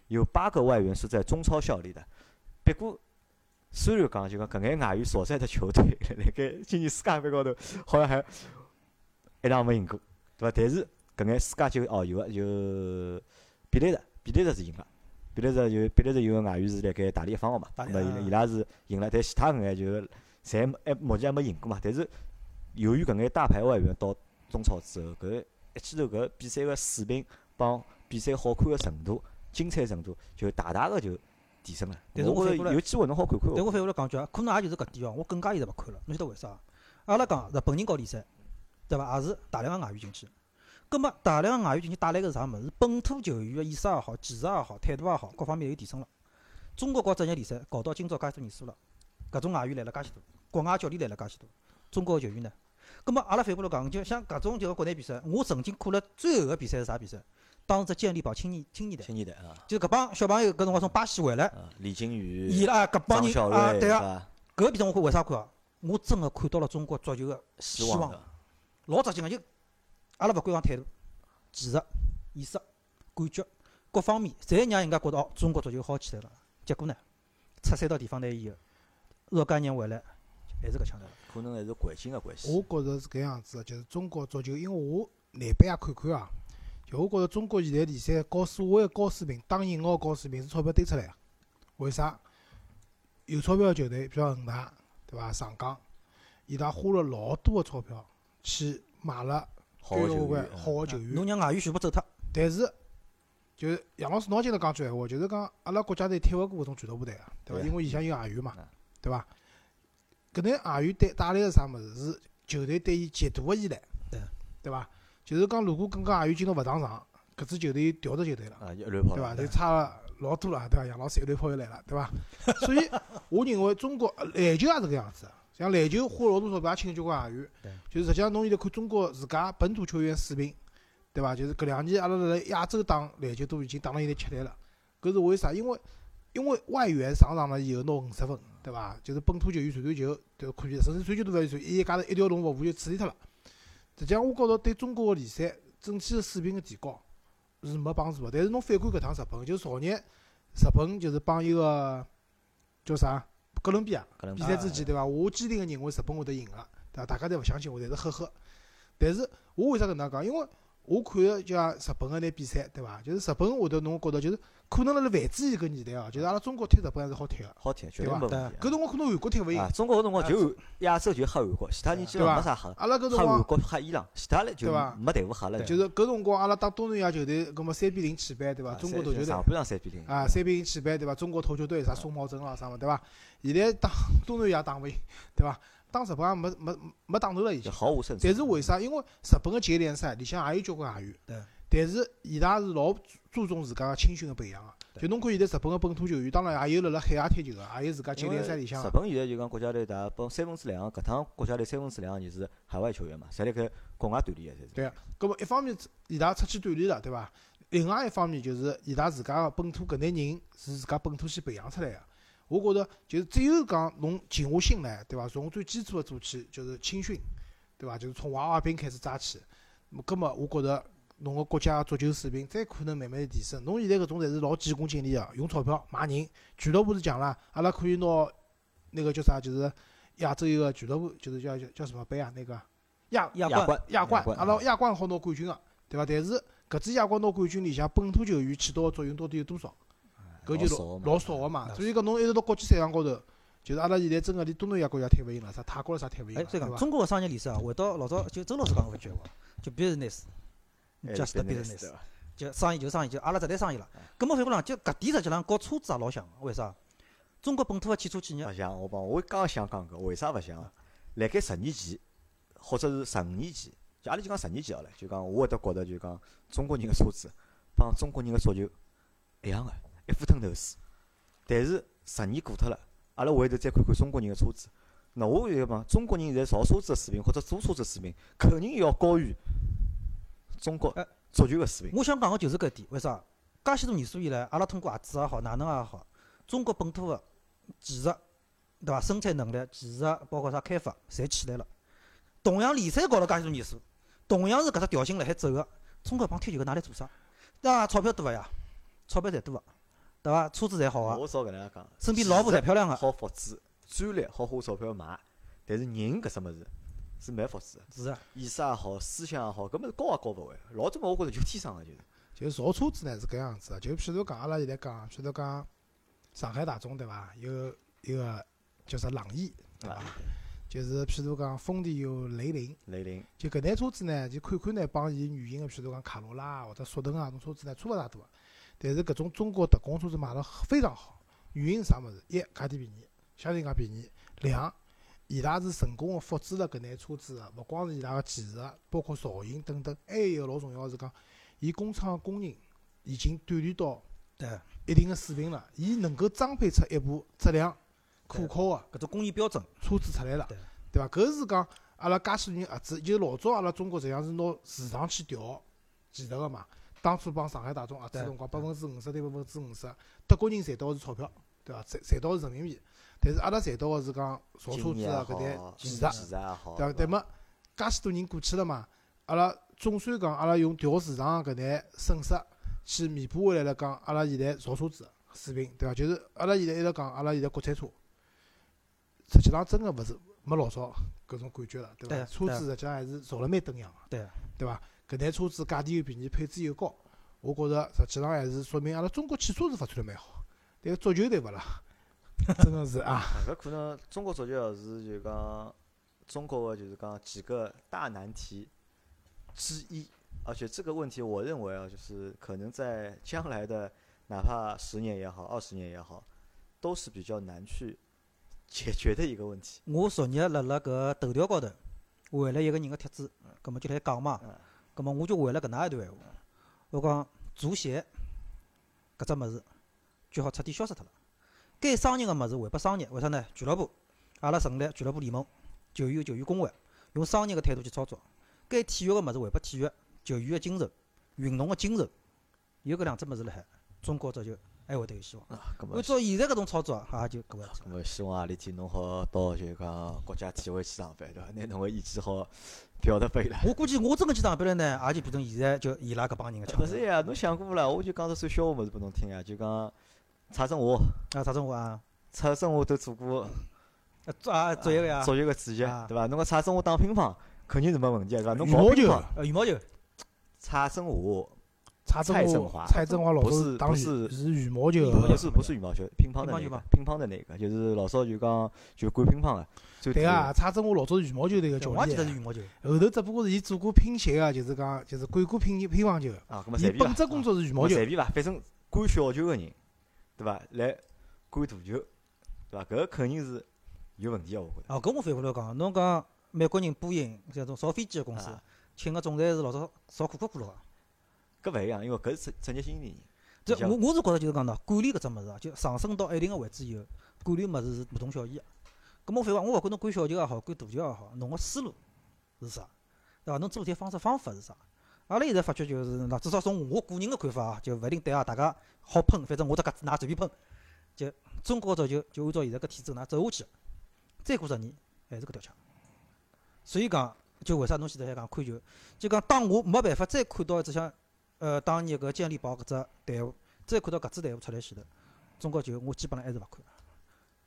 有八个外援是在中超效力的。别过，虽然讲就讲搿眼外援所在的球队，辣盖今年世界杯高头好像还一场没赢过，对伐？但是搿眼世界就哦有个就比利时，比利时是赢了，比利时有比利时有个外援是辣盖大连一方个嘛，伊伊拉是赢了，但其他搿眼就侪还目前还没赢过嘛。但是由于搿眼大牌外援到中超之后，搿一记头搿比赛个水平帮比赛好看个程度、精彩程度就大大个就提升了。但是我觉着有机会侬好看看哦。但我反过来讲句啊，可能也就是搿点哦，我更加现在勿看了。侬晓得为啥？阿拉讲日本人搞联赛，对伐？也是大量个外援进去。葛末大量外援进去带来个是啥物事？本土球员个意识也好、技术也好、态度也好，各方面有提升了。中国搞职业联赛搞到今朝介许多年数了，搿种外援来了介许多，国外教练来了介许多，中国个球员呢？葛末阿拉反过来讲，就像搿种就是国内比赛，我曾经看了最后个比赛是啥比赛？当时只健力宝青年青年队，青年队啊，就是搿帮小朋友搿辰光从巴西回来，啊，李金羽、伊拉搿帮人啊，瑞，对啊，搿个比赛我看为啥看啊？我真个看到了中国足球个希望老扎劲个，就阿拉勿管讲态度、技术、意识、感觉各方面，侪让人家觉得哦，中国足球好起来了。结果呢，出赛到地方队以后，若干年回来还是搿腔调。可能还是环境个关系。我觉着是搿样子个，就是中国足球，因为我内版也看看啊，就我觉着中国现在联赛高所谓个高水平，打引号高水平是钞票堆出来个。为啥？有钞票个球队，比如恒大，对伐？上港，伊拉花了老多个钞票去买了好个球员，好个球员，侬让外援全部走脱，但是，就是杨老师，侬也经常讲句闲话，就是讲阿拉国家队踢勿过搿种俱乐部队个，对伐？因为里向有外援嘛嗯，对伐？搿眼外援带带来个啥物事？是球队对伊极度个依赖，对对伐？就是讲，如果搿个外援今朝勿上场，搿支球队调只球队了，对伐？就差了老多了，对伐？杨老师一乱跑又来了，对伐？所以，我认为中国呃篮球也是搿样子的。像篮球花老多钞票也请了交关外援对，就是实际上侬现在看中国自家本土球员水平，对伐？就是搿两年阿拉辣辣亚洲打篮球都已经打了有点吃力了，搿是为啥？因为因为外援上场了以后拿五十分，对伐？就是本土球员传传球，对伐？可以，甚至传球都勿要传，伊一家头一条龙服务就处理脱了。实际上，我觉着对中国个联赛整体个水平个提高是没帮助个。但是侬反观搿趟日本，就昨日日本就是帮一个叫啥哥伦比亚比赛之前，对伐？我坚定个认为日本会得赢个，对伐？大家侪勿相信我，侪是呵呵。但是我为啥搿能介讲？因为我看个就像日本个那比赛，对伐？就是日本下头侬觉着就是可能辣辣范志毅搿年代哦，就是阿拉中国踢日本还是好踢个。好踢，绝对没问题。搿辰光可能韩国踢勿赢啊，，中国搿辰光就亚洲就黑韩国，其他人基本上没啥黑，阿拉搿辰黑韩国黑伊朗，其他嘞就没队伍黑了。就是搿辰光阿拉打东南亚球队，搿么三比零起败，对伐？啊中国投球队上半场三比零，啊，三比零起败，对伐？中国投球队啥宋茂珍啦啥么，对伐？现在打 东南亚打勿赢，对伐？打日本也没没没打头了已就经。毫无胜算。但是为啥？因为日本个职业联赛里向也有交关外援，对。但是伊拉是老注重自家个青训个培养个。就侬看现在日本个本土球员，当然也有辣辣海外踢球个，也有自家职业联赛里向日。本现在就讲国家队大概帮三分之两，搿趟国家队三分之两人是海外球员嘛，侪辣盖国外锻炼个，侪是。对啊，搿么一方面伊拉出去锻炼了，对伐？另外一方面就是伊拉自家个本土搿眼人是自家本土先培养出来个。我觉着就是只有讲侬静下心来，对伐？从最基础个做起，就是青训，对伐？就是从娃娃兵开始抓起。葛么我觉着侬个国家足球水平再可能慢慢提升。侬现在搿种侪是老急功近利个，用钞票买人。俱乐部是讲啦，阿拉可以拿那个叫啥，就是亚洲一个俱乐部，就是叫叫叫什么杯啊？那个亚亚冠亚冠，阿拉亚冠好拿冠军个，对伐？但是搿支亚冠拿冠军里向本土球员起到个作用到底有多少？搿就老老老少个嘛。所以讲侬一直到国际赛场高头，就是阿拉现在真个连东南亚国家踢勿赢了，啥泰国了啥踢勿赢哎，了，所以讲对伐？中国个商业历史啊，回到老早就周老师讲过一句闲话，就 business 还 just 是 business？就生意就生意，就阿拉只谈生意了。葛末反过来，就搿点实际上和车子也老像个，为啥？中国本土个汽车企业勿像我帮，我刚想讲搿，为啥勿像？辣盖十年前，或者是十五年前，就阿拉就讲十年前好了，就讲我会得觉得就讲中国人个车子帮中国人个足球一样个，一副吞头水。但是十年过脱了，阿拉回头再看看中国人个车子，那我现在讲，中国人现在造车子个水平或者做车子个水平，肯定要高于中国哎足球个水平。我想讲个就是搿点，为啥？介许多年数以来，阿拉通过合资也好，哪能也好，中国本土个技术，对伐？生产能力、技术，包括啥开发，侪起来了。同样联赛搞了介许多年数，同样是搿只调性辣海走个，中国帮踢球个哪来做啥？对伐？钞票多个呀，钞票侪多个，对伐？车子侪好个，我少搿能样讲，身边老婆侪漂亮个，好复制，专利好花钞票买，但是人搿只物事是蛮复制的。是啊。意识也好，思想也好，搿么是高也高勿回。老早么我觉着就天生个就是。就是造车子呢是搿样子个，就譬如讲阿拉现在讲，譬如讲上海大众对伐？有一个叫啥朗逸，对伐？就是譬如讲丰田有雷凌，雷凌，就搿台车子呢，就看看呢帮伊原型个，譬如讲卡罗拉啊或者速腾啊，种车子呢差勿大多。但是搿种中国特供车子卖得非常好，原因是啥物事？一价钿便宜，相对讲便宜；两，伊拉是成功个复制了搿眼车子个，勿光是伊拉个技术，包括造型等等，还有一个老重要个是讲，伊工厂个工人已经锻炼到对，一定个水平了，伊能够装配出一部质量可靠个搿种工艺标准，车子出来了对，对伐？搿是讲阿拉介许多人合资，就老早阿拉中国实际上是拿市场去调技术个嘛。当初帮上海大众合资对辰光，百分之五十对百分之五十，德国人赚到个是钞票，对伐？赚赚到个是人民币，但是阿拉赚到个是讲造车子个搿点，技术，对伐？对么，介许多人过去了嘛，阿拉总算讲阿拉用调市场搿眼损失去弥补回来了，讲阿拉现在造车子水平，对伐？就是阿拉现在一直讲阿拉现在国产车，实际上真个勿是没老早搿种感觉了，对伐？车子实际上还是造了蛮登样个，对对伐？搿台车子价钿又便宜，配置又高，我觉着实际上还是说明阿拉中国汽车是发展得蛮好，但个足球对勿啦？真个是啊，啊，搿可能中国足球是就讲中国个就是讲几个大难题之一，而且这个问题，我认为啊，就是可能在将来的哪怕十年也好，二十年也好，都是比较难去解决的一个问题。我昨日辣辣搿头条高头回了一个人个帖子，葛末就来讲嘛嗯，葛末我就回了搿能一段闲话，我讲足协搿只物事最好彻底消失脱了。该商业个物事还拨商业，为啥呢？俱乐部，阿拉成立俱乐部联盟，球员有球员工会，用商业个态度去操作。该体育个物事还拨体育，球员个精神，运动个精神，有搿两只物事辣海，中国足球还会得有希望。啊，搿么按照现在搿种操作啊，也就搿回事体。搿么希望何里天侬好到就讲国家体委去上班，对伐？拿侬个意见好表达拨伊拉。我估计我真个去上班了呢，也就变成现在就伊拉搿帮人个勿是呀，侬想过啦？我就讲只算笑话物事拨侬听呀，就讲蔡振华，啊，啥生活啊？蔡振华都做过啊，做啊，作业个呀，作业个主席，啊对伐？侬讲蔡振华打乒乓肯定是没问题的，对伐？侬搞羽毛球乒乓，呃，羽毛球，蔡振华蔡振蔡振华蔡振华老不早打羽是不是是羽毛球不，是不是羽毛球，乒乓的那个乒乓球吧，乒乓的那个，就是老早就讲就管乒乓个，对啊，蔡振华老早是羽毛球队个教练我也记得是，羽毛球。后头只不过是伊做过乒协个，就是讲就是管过乒乒乓球，啊，搿么本职工作是羽毛球随，便伐，反正管小球个人，对伐？来管大球，对伐？搿个肯定是有问题个，我觉着。哦，搿我反过来讲，侬讲美国人波音这种造飞机个公司啊，请个总裁是老早造可口可乐个。搿勿一样，因为搿是职职业经理人。这我我是觉着就是讲喏，管理搿只物事啊，就上升到一定个位置以后，管理物事是大同小异个。咁么反话，我勿管侬管小球也好，管大球也好，侬个思路是啥，对伐？侬做事体方式方法是啥？阿拉现在发觉就是，喏，至少从我个人个看法啊，就勿一定对啊，大家好喷，反正我只搿㑚随便喷。就中国足球就按照现在搿体制，㑚走下去，再过十年还是搿条腔。所以讲，就为啥侬现在还讲看球？就讲当我没办法再看到一只像呃当年搿健力宝搿只队伍，再看到搿支队伍出来前头，中国球我基本上还是勿看。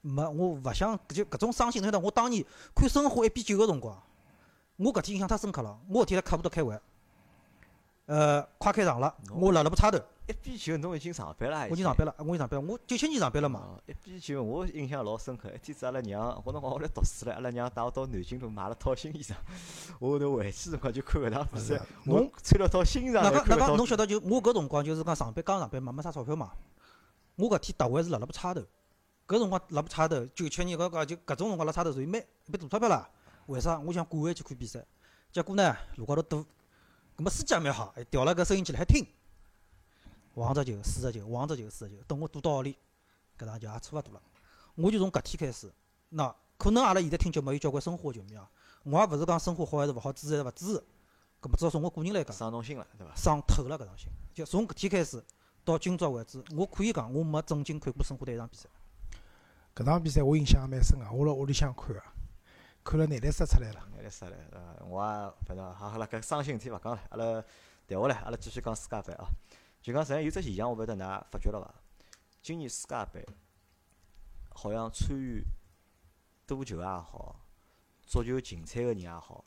没，我勿想就搿种伤心。侬晓得，我当年看申花一比九个辰光，我搿天印象太深刻了。我搿天辣客户头开会，呃，快开场了，我辣辣部差头，一比九侬已经上班了，我已经上班了，我已经上班了，我九七年上班了嘛。哦，一比九我印象老深刻。一天子阿拉娘，我辰光我来读书了，阿拉娘带我到南京路买了套新衣裳。我后头回去辰光就看搿场比赛，我侬穿了套新衣裳哪个哪个，侬晓得就我搿辰光就是讲上班刚上班嘛，没啥钞票嘛。我搿天特惠是辣辣部差头，搿辰光辣部差头，九七年搿个就搿种辰光辣差头属于蛮一笔大钞票啦。为啥？我想赶回去看比赛，结果呢路高头堵，葛末司机也蛮好，还调了个收音机来还听，黄只球四十球，黄只球四十球，等我赌到屋里，搿场球也差勿多了。我就从搿天开始，那可能阿拉现在听节目有交关申花球迷啊，我也勿是讲申花好还是勿好，支持还是勿支持，搿么至少从我个人来讲。伤侬心了，对伐？伤透了搿场心。就从搿天开始到今朝为止，我可以讲我没正经看过申花队一场比赛。搿场比赛我印象也蛮深个，我辣屋里向看个，看了眼泪湿出来了。眼来啥来？呃，我也反正好好了，搿伤心事体勿讲了，阿拉调下来，阿拉继续讲世界杯啊。就讲实际上有只现象，我勿晓得㑚发觉了伐？今年世界杯好像参与赌球也好，足球竞赛个人也好，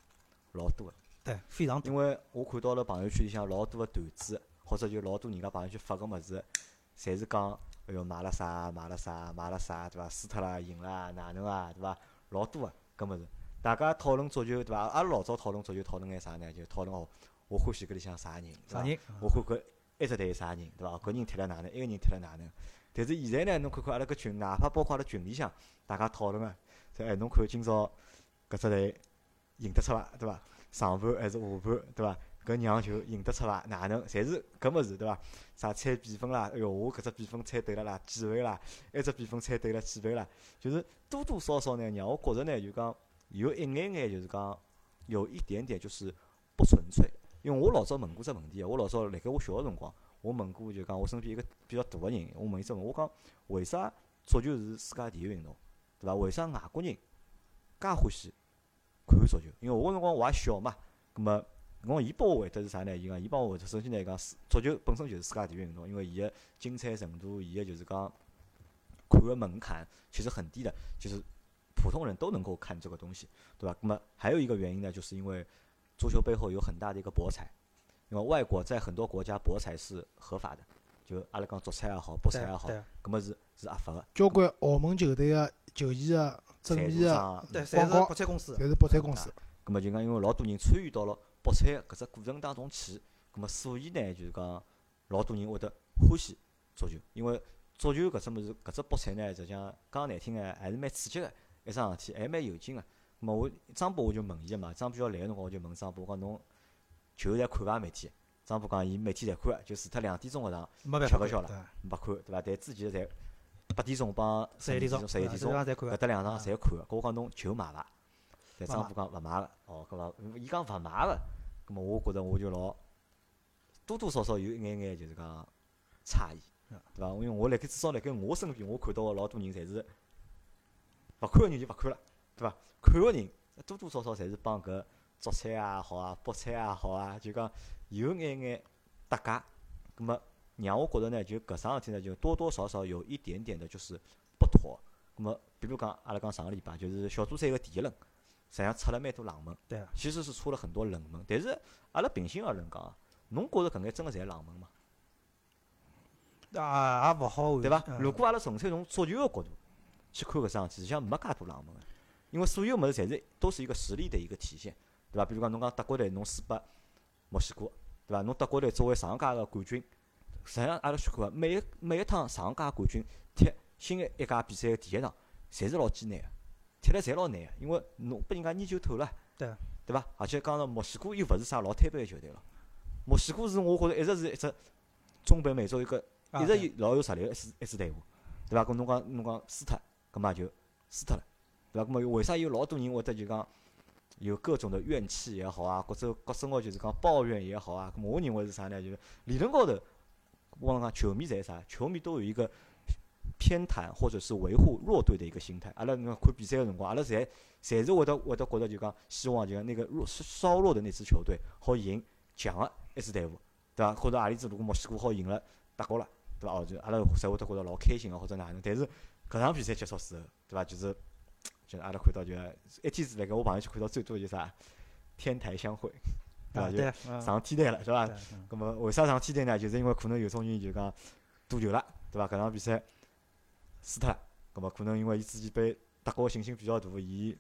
老多个。对，非常多。因为我看到了朋友圈里向老多个段子，或者就老多人家朋友圈发个物事，侪是讲，哎哟买了啥买了啥买了啥，对伐？输脱了赢了哪能啊，对伐？老多个搿物事。大家讨论足球对伐？阿拉老早讨论足球讨论眼啥呢？就讨论哦，我欢喜搿里向啥人？啥人？我看看一只队啥人，对伐？搿人踢了哪能，一个人踢了哪能？但是现在呢，侬看看阿拉搿群，哪怕包括阿拉群里向，大家讨论啊，说哎，侬看今朝搿只队赢得出伐？对伐？上盘还是下盘，对伐？搿让球赢得出伐？哪能？侪是搿物事，对伐？啥猜比分啦？哎哟，我搿只比分猜对了啦，几倍啦？埃只比分猜对了几倍啦？就是多多少少呢，让我觉着呢，就讲有一眼眼，就是讲有一点点就是不纯粹。因为我老早问过只问题，我老早辣盖我小个辰光，我问过就讲我身边一个比较大个人，我问伊只问，我讲为啥足球是世界第一运动，对伐？为啥外国人介欢喜看足球？因为我个辰光我也小嘛，葛末我伊拨我回答是啥呢？伊讲伊帮我回答，首先来讲，足球本身就是世界第一运动，因为伊个精彩程度，伊个就是讲看个门槛其实很低的，就是普通人都能够看这个东西，对吧？那么还有一个原因呢，就是因为足球背后有很大的一个博彩，因为外国在很多国家博彩是合法的，就阿拉讲足彩也好，博彩也好对，葛么是是合法个，交关澳门球队个球衣个正赞助面个对，侪是广告博彩公司。侪是博彩公司。咁么就讲，因为老多人参与到了博彩搿只过程当中去，咁么所以呢，就是讲老多人会得欢喜足球，因为足球搿只物事，搿只博彩呢，实际上讲难听个，还是蛮刺激个一桩事体，还蛮有劲个。咁么我张波我就问伊个嘛，张波要来个辰光我就问张波，我讲侬球侪看伐每天？张波讲伊每天侪看个，就除脱两点钟个场吃勿消了对，没看，对伐？但之前侪八点钟帮十一点钟，十一点钟搿搭两场侪看个，搿我讲侬球买伐？但张波讲勿买个，哦，搿么？伊讲勿买个，葛末我觉着我就老多多少少有一眼眼就是讲诧异，嗯对伐？因为我辣盖至少辣盖我身边，我看到个老多人侪是勿看个人就勿看了，对伐？看个人多多少少侪是帮搿足彩也好啊，博彩也好啊，就讲有眼眼搭界，葛末让我觉着呢，就搿桩事体呢，就多多少少有一点点的就是不妥。葛末比如讲，阿拉讲上个礼拜就是小组赛个第一轮，实际上出了蛮多冷门，对啊，其实是出了很多冷门。但是阿拉平心而论讲啊，侬觉着搿眼真个侪冷门吗？啊也勿好完对伐？嗯如果阿拉纯粹从足球个角度去看搿桩事体，实际上没介多冷门个，因为所有物事侪是都是一个实力的一个体现，对伐？比如讲侬讲德国队侬输拨墨西哥，对伐？侬德国队作为上届个冠军，实际上阿拉去看啊，每一每一趟上届冠军踢新个一届比赛个第一场，侪是老艰难个，踢了侪老难个，因为侬拨人家研究透了，对对伐？而且讲到墨西哥又勿是啥老摊板个球队了，墨西哥是我觉着一直是一只中北美洲一个一直有老有实力个一支一支队伍，对伐？搿侬讲侬讲输脱，葛末也就输脱了，对伐？葛末为啥有老多人会得就讲有各种的怨气也好啊，或者各种个就是讲抱怨也好啊？葛末我认为是啥呢？就是理论高头，我讲讲球迷侪啥？球迷都有一个偏袒或者是维护弱队的一个心态。阿拉侬看比赛个辰光，阿拉侪侪是会得会得觉得就讲希望就讲那个弱稍弱的那支球队好赢强个一支队伍，对伐？或者何里支如果墨西哥好赢了德国了。对伐？哦，就阿拉侪会得觉着老开心个，或者哪能？但是搿场比赛结束时候，对伐？就是就是阿拉看到就一天子辣盖我朋友圈看到最多的就是啥天台相会，对伐？就上天台了，是伐？对嗯咁么为啥上天台呢？就是因为可能有种人就讲赌球了，对伐？搿场比赛输脱了，咁么可能因为伊自己被德国信心比较大，伊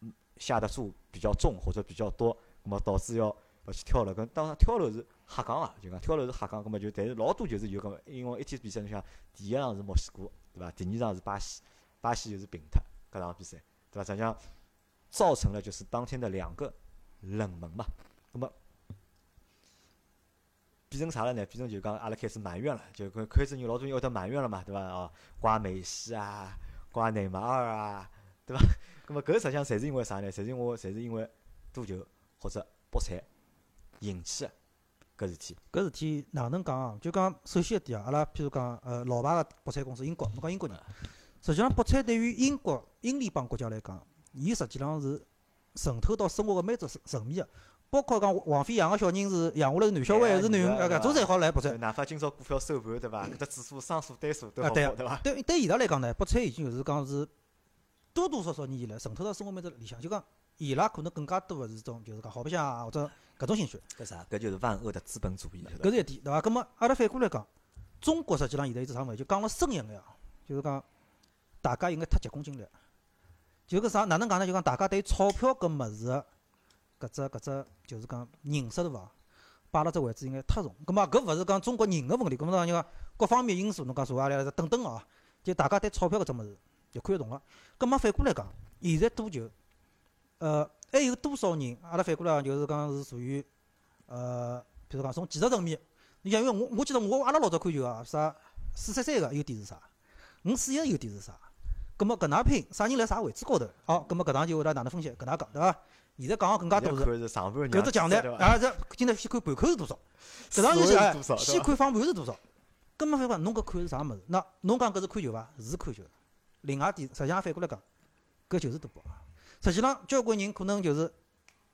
嗯下的注比较重或者比较多，咁么导致要要去跳楼。搿当然跳楼是瞎讲啊，就讲跳楼是瞎讲，咁么就但是老多就是有搿么，因为一天比赛侬想第一场是墨西哥，对伐？第二场是巴西，巴西就是平脱搿场比赛，对伐？实际上造成了就是当天的两个冷门嘛。那么变成啥了呢？变成就讲阿拉开始埋怨了，就开开始有老多人会得埋怨了嘛，对伐？哦，怪梅西啊，怪内马尔啊，对伐？那么搿实际上侪是因为啥呢？侪是因为侪是因为赌球或者博彩引起的搿事体。搿事体哪能讲啊？就讲首先一点啊，阿拉譬如讲，呃，老牌个博彩公司英国，侬讲英国人，实际上博彩对于英国英联邦国家来讲，伊实际上是渗透到生活个每只层层面个，包括讲王菲养个小人是养下来是男小孩还是男，呃，搿种侪好来博彩。哪怕今朝股票收盘，对伐？搿只指数双数单数都好，对伐？对对伊拉来讲呢，博彩已经就是讲是多多少少年以来渗透到生活每只里向，就讲伊拉可能更加多个是种就是讲好白相啊或者搿种兴趣。搿啥？搿就是万恶的资本主义。搿是一点，对伐？葛末阿拉反过来讲，中国实际上现在有只啥物事，就讲了深一眼啊，就是讲大家应该太急功近利。就搿啥哪能讲呢？就讲大家对钞票搿物事个搿只搿只就是讲认识对伐？摆辣只位置应该太重。葛末搿勿是讲中国人个问题，搿么讲就讲各方面因素，侬讲啥阿拉等等哦，就大家对钞票搿只物事就看得懂了。葛末反过来讲，现在赌球，呃，还有多少人？阿拉反过来讲，就是讲是属于呃，比如讲从技术层面，你像因为我我记得我阿拉老早看球啊，啥四三三个优点是啥？五四一优点是啥？葛末搿能拼，啥人辣啥位置高头？好，葛末搿趟就会得哪能分析？搿能讲对伐？现在讲个更加多是。搿只强台，啊，这今朝先看盘口是多少？搿场就是哎，先看放盘是多少？根本反过，侬搿看是啥物事？那侬讲搿是看球伐？是看球。另外点，实际上反过来讲，搿就是赌博。实际上，交关人可能就是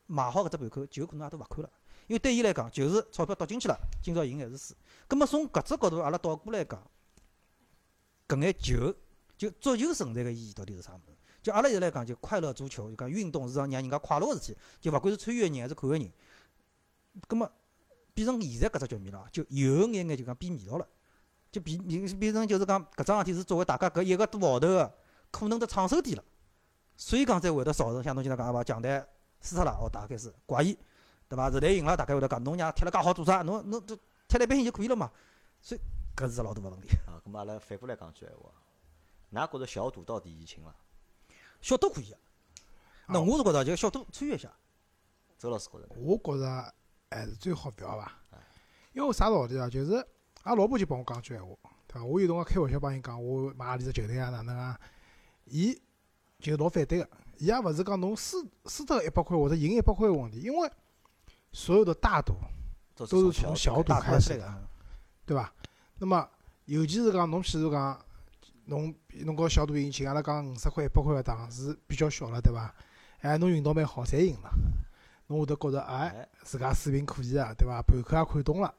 买好搿只盘口，球可能也都勿看了，因为对伊来讲，就是钞票丢进去了，今朝赢还是输。葛末从搿只角度，阿拉倒过来讲，搿眼球，就足球存在个意义到底是啥物事？就阿拉现在来讲，就快乐足球，就讲运动是让让人家快乐个事体，就勿管是参与个人还是看个人。葛末变成现在搿只局面了，就有眼眼就讲变味道了，就变变成就是讲搿桩事体是作为大家搿一个多号头个可能的创收点了，所以讲才会得造成像侬今朝讲个伐，强队输脱了，哦，大概是怪异，对伐？日队赢了，大概会得讲侬娘踢了介好做啥？侬侬这踢了一般性就可以了嘛？所以搿是老大个问题。啊，咁阿拉反过来讲句闲话，㑚觉着小赌到底易轻伐？小赌可以个，那我是觉着就小赌参与一下。周老师觉着呢？我觉着还是最好勿要伐，因为啥道理啊？就是阿拉老婆就帮我讲句闲话，对伐？我有辰光开玩笑帮伊讲，我买阿里只球队啊，哪能啊？伊就老反对个，伊也勿是讲侬输输脱一百块或者赢一百块个问题，因为所有的大赌都都是从小赌开始的，对伐？那么尤其是讲侬譬如讲，侬侬搞小赌怡情，阿拉讲五十块、一百块个档是比较小了，对伐？哎，侬运道蛮好，侪赢了，侬会得觉着哎，哎，自家水平可以啊，对伐？盘口也看懂了，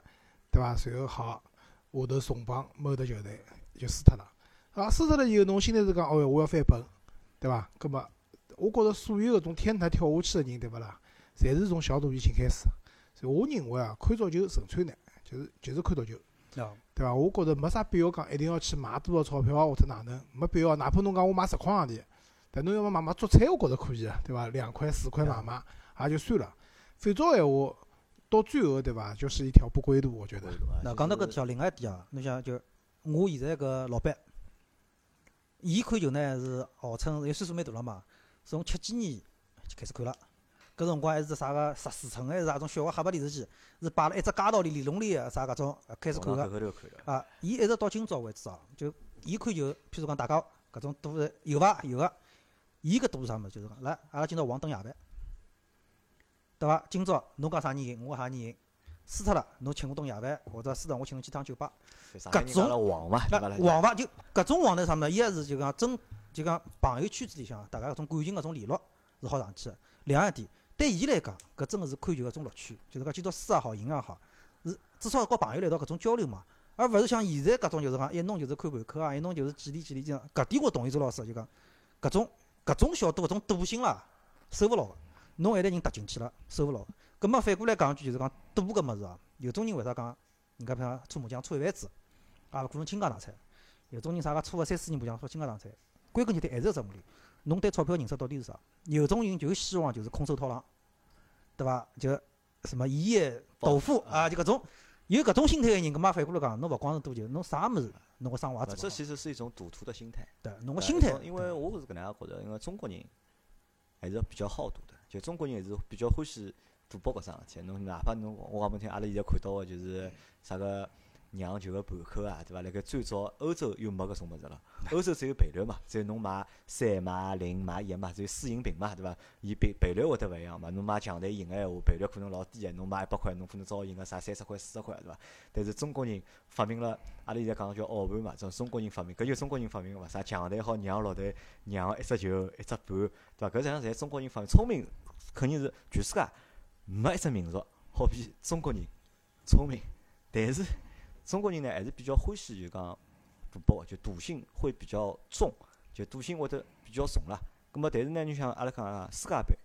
对伐？随后好，下头重磅某只球队就输脱了，啊，输脱了以后，侬心里是讲，哦哟，我要翻本，对伐？葛么我觉着所有搿种天台跳下去个人，对勿啦？侪是从小赌怡情开始，所以我认为啊，看足球纯粹呢，就是就是看足球。啊，对伐？我觉着没啥必要讲一定要去买多少钞票或者哪能，没必要。哪怕侬讲我买十块洋钿，但侬要么买买足彩，我觉着可以啊，对伐？两块四块买买也就算了。反照闲话，到最后对伐，就是一条不归路，我觉得。那讲到搿条，另外一点啊，侬想就我现在搿老板，伊看球呢是号称伊岁数蛮大了嘛，从七几年就开始看了。搿辰光还是只啥个十四寸还是啥种小个黑白电视机，是摆辣一只街道里连笼里个啥搿种呃开始看个。啊，伊一直到今朝为止哦，就伊看就，譬如讲大家搿种赌是有伐？有个。伊搿赌是啥物事？就是讲，来，阿拉今朝黄灯夜饭，对伐？今朝侬讲啥人赢，我啥人赢，输脱了，侬请我顿夜饭，或者输脱我请侬去趟酒吧。上海人讲了黄伐？那黄伐就搿种黄头啥物事？一个是就讲真就讲朋友圈子里向大家搿种感情搿种联络是好上去个。另外一点，对伊来讲，搿真个是看球搿种乐趣，就是讲今朝输也好，赢也好，是至少和朋友来一道搿种交流嘛，而勿是像现在搿种就是讲一弄就是看盘口啊，一弄就是几钿几钿这样。搿点我同意周老师就讲搿种搿种小赌搿种赌性啦，收勿牢个。侬一旦人踏进去了，收勿牢。葛末反过来讲句，就是讲赌搿物事啊，有种人为啥讲人家譬如讲搓麻将搓一辈子，也勿可能倾家荡产。有种人啥个搓个三四年麻将说倾家荡产，归根结底还是搿只问题。侬对钞票认识到底是啥？有种人就希望就是空手套狼，对伐？就什么一夜暴富啊，就搿种有搿种心态个人，搿嘛反过来讲，侬勿光是赌球，侬啥物事侬个生活也这做好。其实是一种赌徒的心态。对，侬个心态。因为我是搿能样觉着，因为中国人还是比较好赌的，就中国人还是比较欢喜赌博搿桩事体。侬哪怕侬我讲拨侬听，阿拉现在看到个就是啥个酿酒个盘口啊，对伐？辣盖最早欧洲又没搿种物事了，欧洲只有赔率嘛，只有侬买三买零买一嘛，只有输赢平嘛，对伐？伊赔赔率会得勿一样嘛，侬买强队赢个闲话，赔率可能老低个，侬买一百块，侬可能只好赢个啥三十块、四十块，对伐？但是中国人发明了，阿拉现在讲叫澳盘嘛，种中国人发明，搿就中国人发明个嘛，啥强队好让落队，让一只球一只盘，对伐？搿实际上侪中国人发明，聪明肯定是全世界没一只民族好比中国人聪明，但是中国人呢还是比较欢喜就讲赌博，就赌性会比较重，就赌性会得比较重啦。葛末但是呢，你像阿拉讲啊，世界杯，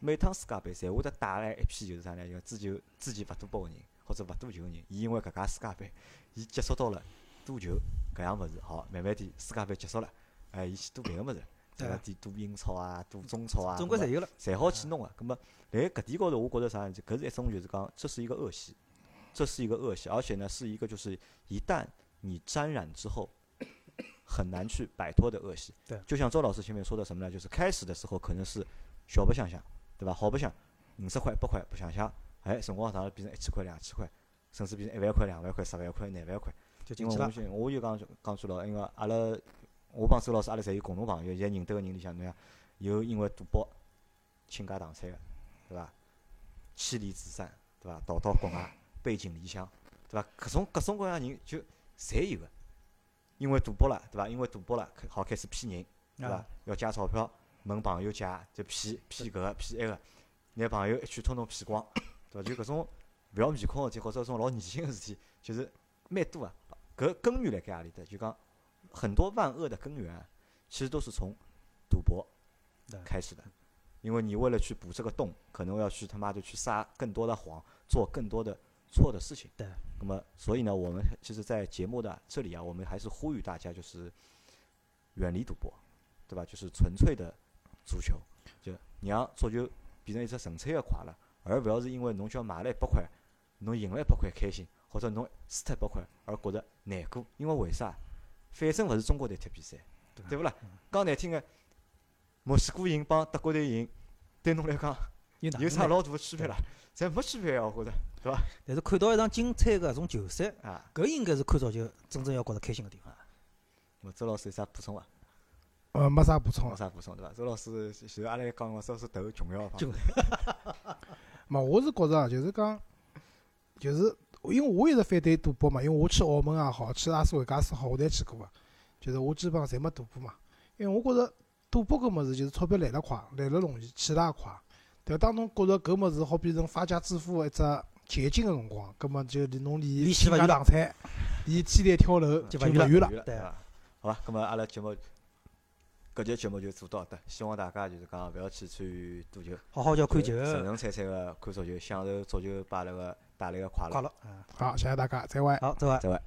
每趟世界杯侪会得带来一批就是啥呢？就之前之前勿赌博个人，或者勿赌球个人，伊因为搿届世界杯，伊接触到了赌球搿样物事，好，慢慢地世界杯结束了，哎，伊去赌别个物事，对伐？对点赌英超啊，赌中超啊，总归侪有了。侪好去弄个。咁么，辣搿点高头，我觉着啥呢？搿是一种就是讲，这是一个恶习，这是一个恶习，而且呢，是一个就是一旦你沾染之后，很难去摆脱的恶习。对就像周老师前面说的什么呢？就是开始的时候可能是小白相相，对吧？好白相，五十块、百块，不想想，哎，辰光长了变成一千块、两千块，甚至变成一万块、两万块、十万块、廿万块。就进去了。因为我就我就讲讲句了，因为阿拉我帮周老师阿拉侪有共同朋友，现在认得个人里向，侬像有因为赌博倾家荡产个，对伐？妻离子散，对伐？逃到国外，背井离乡，对伐？搿种各种各样人就侪有个，因为赌博了，对伐？因为赌博了，好开始骗人，对伐啊？要借钞票，问朋友借，就骗骗搿个骗埃个，拿朋友一圈统统骗光，对伐？就搿种勿要面孔个事体，或者种老恶心个事体，就是蛮多啊。搿根源辣盖何里搭？就讲很多万恶的根源啊，其实都是从赌博开始的。因为你为了去补这个洞，可能要去他妈的去撒更多的谎，做更多的错的事情。对。那么，所以呢，我们其实，在节目的这里啊，我们还是呼吁大家，就是远离赌博，对吧？就是纯粹的足球，就让足球变成一只纯粹的快乐，而不要是因为侬叫买了一百块，侬赢了一百块开心，或者侬输掉一百块而觉得难过。因为为啥？反正勿是中国队踢比赛，对勿啦？讲难听个，墨西哥赢帮德国队赢，对侬来讲？有啥老大的区别啦？侪没区别啊，我觉着，对伐？但是看到一场精彩个搿种球赛，啊，搿应该是看足球真正要觉着开心个地方。那么周老师有啥补充伐？呃，没啥补充没。啥补充对伐？周老师就是阿拉讲个，周老师头重要方就面。嘛，我是觉着啊，就是讲，就是因为我一直反对赌博嘛，因为我去澳门也好，去拉斯维加斯好，我侪去过个，就是我基本上侪没赌过嘛。因为我觉着赌博搿物事就是钞票来了快，来了容易，去了也快。对伐？当侬觉着搿物事好变成发家致富的一只捷径个辰光，葛末就离侬离离死勿远了荡产、离天台跳楼就勿远了远了。对对伐？好吧，咁么阿拉节目搿节节目就做到搿搭，希望大家就是讲勿要去参与赌球，好好叫看球，纯纯粹粹个看足球，享受足球带来个带来个快乐快。乐。啊，好，谢谢大家，再会。好，再会。再会。